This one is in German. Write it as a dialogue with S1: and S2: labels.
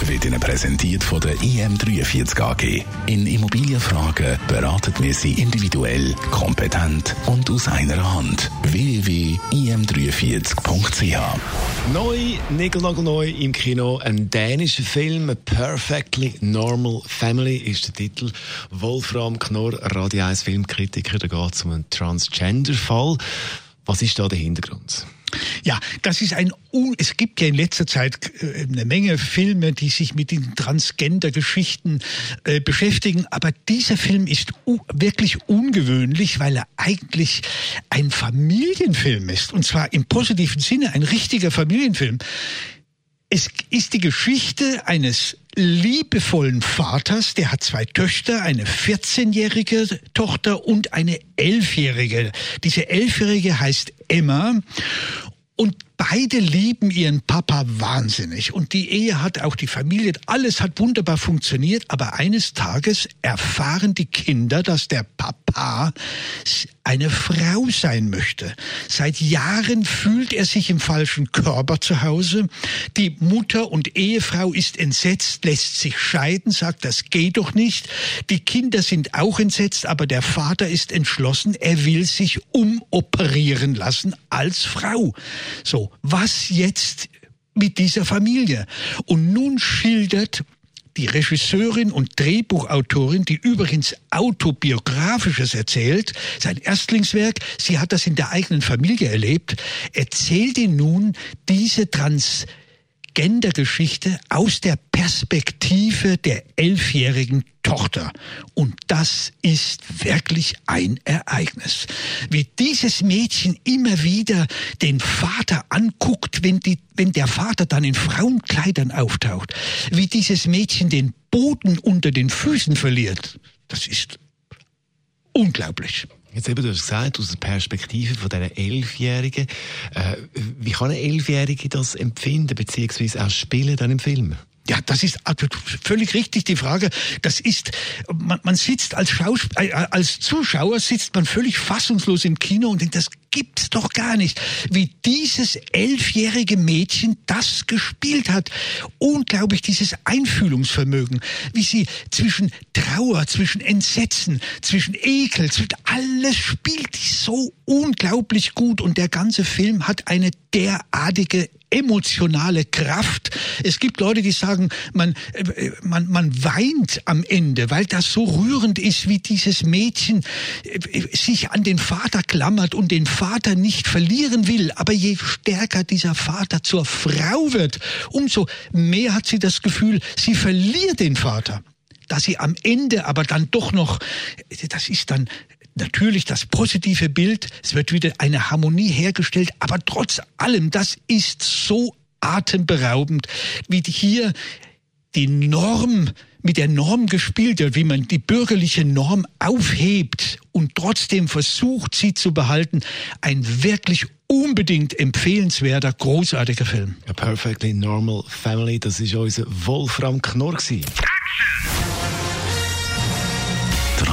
S1: wird Ihnen präsentiert von der IM43 AG. In Immobilienfragen beraten wir Sie individuell, kompetent und aus einer Hand. www.im43.ch
S2: Neu, neu im Kino, ein dänischer Film, Perfectly Normal Family ist der Titel. Wolfram Knorr, Radio 1 Filmkritiker, da geht es um einen Transgender-Fall. Was ist da der Hintergrund?
S3: Ja, das ist ein, es gibt ja in letzter Zeit äh, eine Menge Filme, die sich mit den Transgender-Geschichten äh, beschäftigen, aber dieser Film ist wirklich ungewöhnlich, weil er eigentlich ein Familienfilm ist, und zwar im positiven Sinne ein richtiger Familienfilm. Es ist die Geschichte eines liebevollen Vaters, der hat zwei Töchter, eine 14-jährige Tochter und eine 11-jährige. Diese 11-jährige heißt Emma und beide lieben ihren Papa wahnsinnig. Und die Ehe hat auch die Familie, alles hat wunderbar funktioniert. Aber eines Tages erfahren die Kinder, dass der Papa eine Frau sein möchte. Seit Jahren fühlt er sich im falschen Körper zu Hause. Die Mutter und Ehefrau ist entsetzt, lässt sich scheiden, sagt, das geht doch nicht. Die Kinder sind auch entsetzt, aber der Vater ist entschlossen, er will sich umoperieren lassen als Frau. So, was jetzt mit dieser Familie? Und nun schildert die Regisseurin und Drehbuchautorin, die übrigens autobiografisches erzählt, sein Erstlingswerk, sie hat das in der eigenen Familie erlebt, erzählt ihn nun diese Trans Gendergeschichte aus der Perspektive der elfjährigen Tochter. Und das ist wirklich ein Ereignis. Wie dieses Mädchen immer wieder den Vater anguckt, wenn, die, wenn der Vater dann in Frauenkleidern auftaucht. Wie dieses Mädchen den Boden unter den Füßen verliert. Das ist unglaublich.
S2: Jetzt eben, du hast gesagt, aus der Perspektive von dieser Elfjährigen. Äh, wie kann eine Elfjährige das empfinden, beziehungsweise auch spielen dann im Film?
S3: Ja, das ist völlig richtig die Frage. Das ist, man, man sitzt als, Schausp äh, als Zuschauer sitzt man völlig fassungslos im Kino und denkt, das gibt's doch gar nicht, wie dieses elfjährige Mädchen das gespielt hat. Unglaublich dieses Einfühlungsvermögen, wie sie zwischen Trauer, zwischen Entsetzen, zwischen Ekel, zwischen alles spielt die so unglaublich gut und der ganze Film hat eine derartige emotionale Kraft. Es gibt Leute, die sagen, man, äh, man, man weint am Ende, weil das so rührend ist, wie dieses Mädchen äh, sich an den Vater klammert und den Vater nicht verlieren will. Aber je stärker dieser Vater zur Frau wird, umso mehr hat sie das Gefühl, sie verliert den Vater dass sie am Ende aber dann doch noch, das ist dann natürlich das positive Bild, es wird wieder eine Harmonie hergestellt, aber trotz allem, das ist so atemberaubend, wie hier die Norm mit der Norm gespielt wird, wie man die bürgerliche Norm aufhebt und trotzdem versucht, sie zu behalten. Ein wirklich unbedingt empfehlenswerter, großartiger Film.
S2: A Perfectly Normal Family, das ist unser Wolfram Knorr.
S1: Die